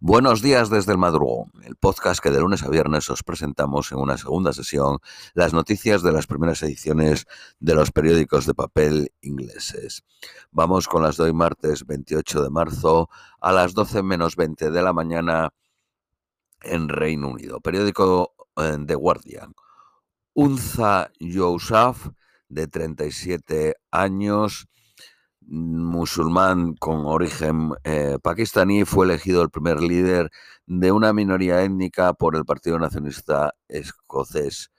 Buenos días desde el madrugón, el podcast que de lunes a viernes os presentamos en una segunda sesión las noticias de las primeras ediciones de los periódicos de papel ingleses. Vamos con las de hoy martes 28 de marzo a las 12 menos 20 de la mañana en Reino Unido. Periódico eh, The Guardian. Unza Yousaf, de 37 años, musulmán con origen eh, pakistaní, fue elegido el primer líder de una minoría étnica por el Partido Nacionalista Escocés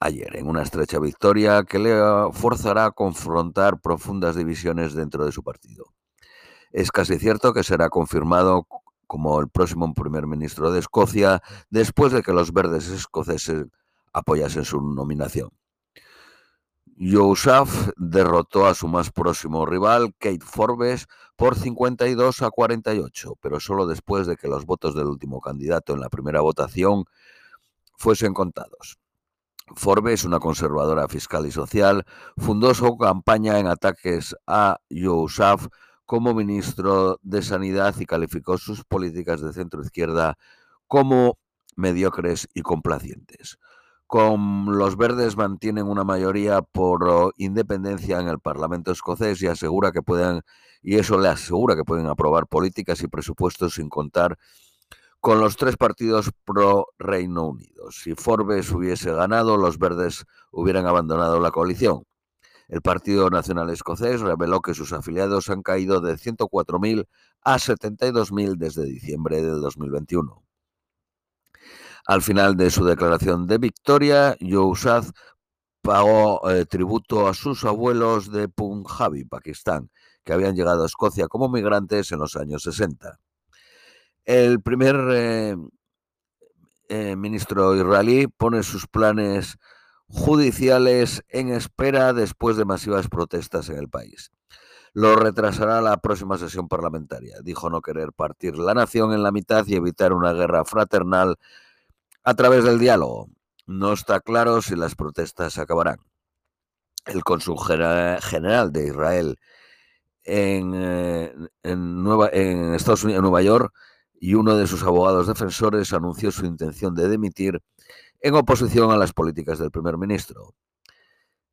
ayer, en una estrecha victoria que le forzará a confrontar profundas divisiones dentro de su partido. Es casi cierto que será confirmado como el próximo primer ministro de Escocia después de que los verdes escoceses apoyasen su nominación. Yousaf derrotó a su más próximo rival, Kate Forbes, por 52 a 48, pero solo después de que los votos del último candidato en la primera votación fuesen contados. Forbes, una conservadora fiscal y social, fundó su campaña en ataques a Yousaf como ministro de Sanidad y calificó sus políticas de centro izquierda como mediocres y complacientes con los verdes mantienen una mayoría por independencia en el Parlamento escocés y asegura que pueden y eso le asegura que pueden aprobar políticas y presupuestos sin contar con los tres partidos pro Reino Unido. Si Forbes hubiese ganado, los verdes hubieran abandonado la coalición. El Partido Nacional Escocés reveló que sus afiliados han caído de 104.000 a 72.000 desde diciembre de 2021. Al final de su declaración de victoria, Yousaf pagó eh, tributo a sus abuelos de Punjabi, Pakistán, que habían llegado a Escocia como migrantes en los años 60. El primer eh, eh, ministro israelí pone sus planes judiciales en espera después de masivas protestas en el país. Lo retrasará la próxima sesión parlamentaria. Dijo no querer partir la nación en la mitad y evitar una guerra fraternal a través del diálogo. No está claro si las protestas acabarán. El cónsul general de Israel en, eh, Nueva, en Estados Unidos, Nueva York, y uno de sus abogados defensores anunció su intención de demitir en oposición a las políticas del primer ministro.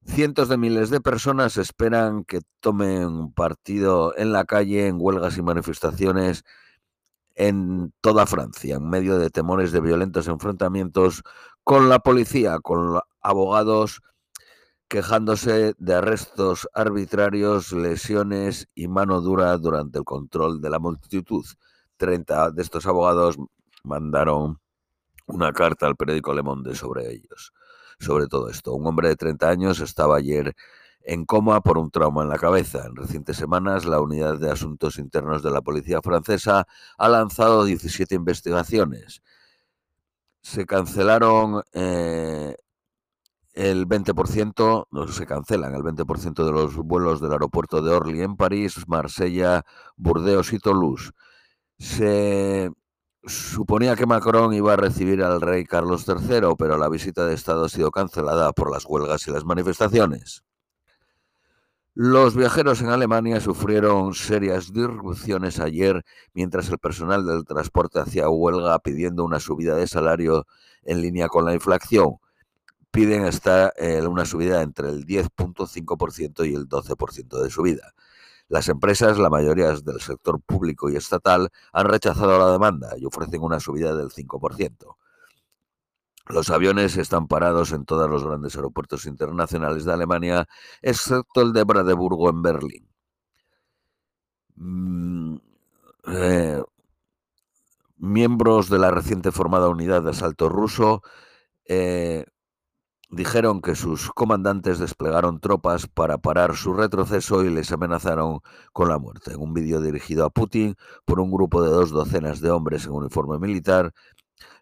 Cientos de miles de personas esperan que tomen partido en la calle en huelgas y manifestaciones en toda Francia, en medio de temores de violentos enfrentamientos con la policía, con abogados quejándose de arrestos arbitrarios, lesiones y mano dura durante el control de la multitud. Treinta de estos abogados mandaron una carta al periódico Le Monde sobre ellos, sobre todo esto. Un hombre de 30 años estaba ayer en coma por un trauma en la cabeza. En recientes semanas, la Unidad de Asuntos Internos de la Policía Francesa ha lanzado 17 investigaciones. Se cancelaron eh, el 20%, no se cancelan el 20% de los vuelos del aeropuerto de Orly en París, Marsella, Burdeos y Toulouse. Se suponía que Macron iba a recibir al rey Carlos III, pero la visita de Estado ha sido cancelada por las huelgas y las manifestaciones. Los viajeros en Alemania sufrieron serias disrupciones ayer mientras el personal del transporte hacía huelga pidiendo una subida de salario en línea con la inflación. Piden eh, una subida entre el 10.5% y el 12% de subida. Las empresas, la mayoría del sector público y estatal, han rechazado la demanda y ofrecen una subida del 5%. Los aviones están parados en todos los grandes aeropuertos internacionales de Alemania, excepto el de Brandeburgo en Berlín. Mm, eh, miembros de la reciente formada unidad de asalto ruso eh, dijeron que sus comandantes desplegaron tropas para parar su retroceso y les amenazaron con la muerte. En un vídeo dirigido a Putin por un grupo de dos docenas de hombres en uniforme militar,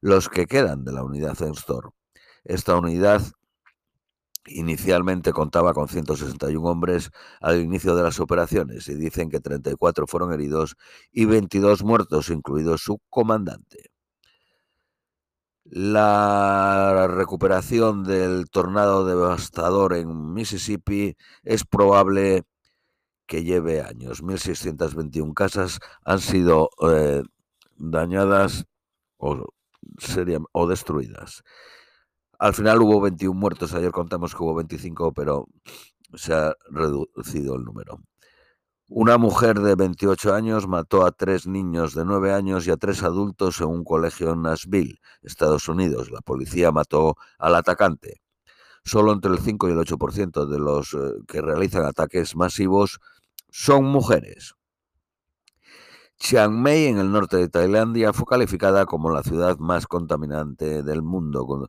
los que quedan de la unidad Enstor. Esta unidad inicialmente contaba con 161 hombres al inicio de las operaciones y dicen que 34 fueron heridos y 22 muertos, incluido su comandante. La recuperación del tornado devastador en Mississippi es probable que lleve años. 1.621 casas han sido eh, dañadas o, o destruidas. Al final hubo 21 muertos, ayer contamos que hubo 25, pero se ha reducido el número. Una mujer de 28 años mató a tres niños de 9 años y a tres adultos en un colegio en Nashville, Estados Unidos. La policía mató al atacante. Solo entre el 5 y el 8% de los eh, que realizan ataques masivos son mujeres. Chiang Mai, en el norte de Tailandia, fue calificada como la ciudad más contaminante del mundo,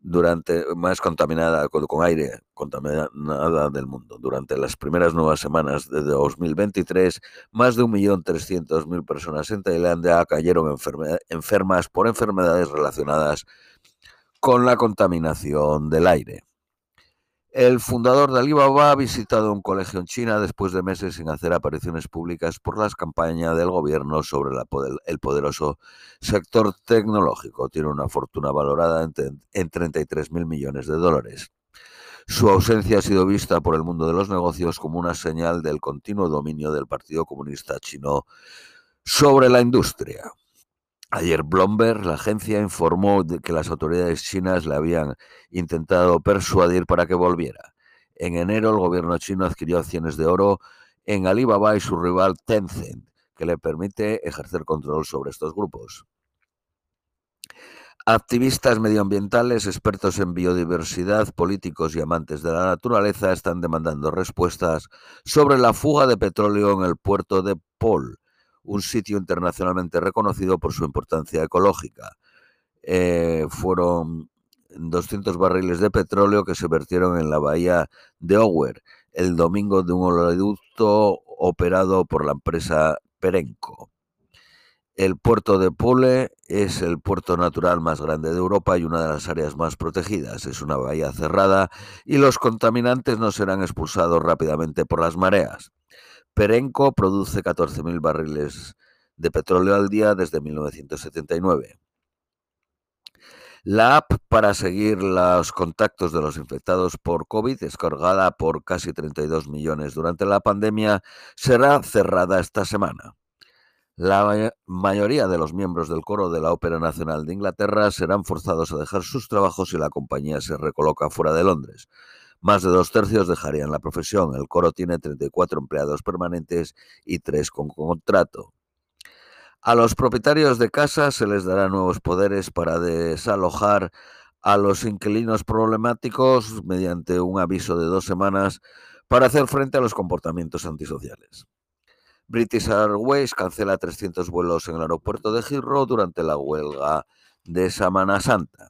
durante más contaminada con, aire contaminada del mundo. Durante las primeras nuevas semanas de 2023, más de 1.300.000 personas en Tailandia cayeron enfermas por enfermedades relacionadas con la contaminación del aire. El fundador de Alibaba ha visitado un colegio en China después de meses sin hacer apariciones públicas por las campañas del gobierno sobre el poderoso sector tecnológico. Tiene una fortuna valorada en, en 33 mil millones de dólares. Su ausencia ha sido vista por el mundo de los negocios como una señal del continuo dominio del Partido Comunista Chino sobre la industria. Ayer Bloomberg, la agencia, informó que las autoridades chinas le habían intentado persuadir para que volviera. En enero el gobierno chino adquirió acciones de oro en Alibaba y su rival Tencent, que le permite ejercer control sobre estos grupos. Activistas medioambientales, expertos en biodiversidad, políticos y amantes de la naturaleza están demandando respuestas sobre la fuga de petróleo en el puerto de Pol, un sitio internacionalmente reconocido por su importancia ecológica. Eh, fueron 200 barriles de petróleo que se vertieron en la bahía de Ower el domingo de un oleoducto operado por la empresa Perenco. El puerto de Pole es el puerto natural más grande de Europa y una de las áreas más protegidas. Es una bahía cerrada y los contaminantes no serán expulsados rápidamente por las mareas. Perenco produce 14.000 barriles de petróleo al día desde 1979. La app para seguir los contactos de los infectados por COVID, descargada por casi 32 millones durante la pandemia, será cerrada esta semana. La mayoría de los miembros del coro de la Ópera Nacional de Inglaterra serán forzados a dejar sus trabajos y la compañía se recoloca fuera de Londres. Más de dos tercios dejarían la profesión. El coro tiene 34 empleados permanentes y tres con contrato. A los propietarios de casas se les dará nuevos poderes para desalojar a los inquilinos problemáticos mediante un aviso de dos semanas para hacer frente a los comportamientos antisociales. British Airways cancela 300 vuelos en el aeropuerto de Heathrow durante la huelga de Semana Santa.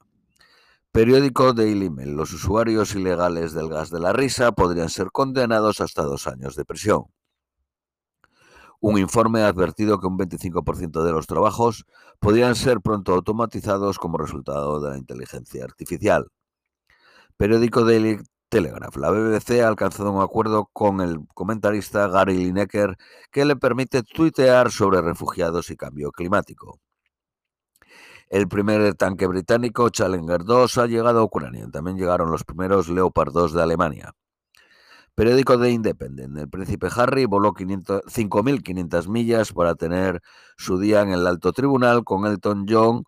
Periódico Daily Mail. Los usuarios ilegales del gas de la risa podrían ser condenados hasta dos años de prisión. Un informe ha advertido que un 25% de los trabajos podrían ser pronto automatizados como resultado de la inteligencia artificial. Periódico Daily Telegraph. La BBC ha alcanzado un acuerdo con el comentarista Gary Lineker que le permite tuitear sobre refugiados y cambio climático. El primer tanque británico, Challenger 2, ha llegado a Ucrania. También llegaron los primeros Leopard 2 de Alemania. Periódico de Independent. El príncipe Harry voló 5.500 millas para tener su día en el alto tribunal con Elton John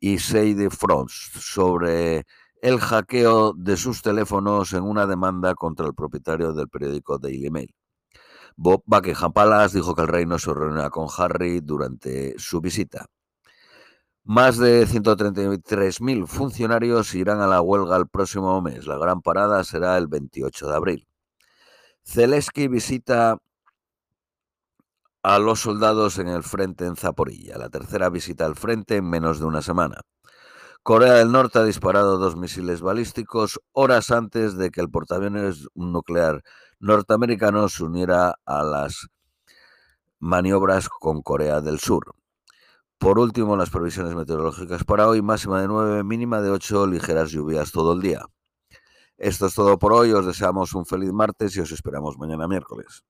y Sadie Frost sobre el hackeo de sus teléfonos en una demanda contra el propietario del periódico Daily Mail. Bob Buckingham Palace dijo que el rey no se reunirá con Harry durante su visita. Más de 133.000 funcionarios irán a la huelga el próximo mes. La gran parada será el 28 de abril. Zelensky visita a los soldados en el frente en Zaporilla, la tercera visita al frente en menos de una semana. Corea del Norte ha disparado dos misiles balísticos horas antes de que el portaaviones nuclear norteamericano se uniera a las maniobras con Corea del Sur. Por último, las previsiones meteorológicas para hoy, máxima de 9, mínima de 8, ligeras lluvias todo el día. Esto es todo por hoy, os deseamos un feliz martes y os esperamos mañana miércoles.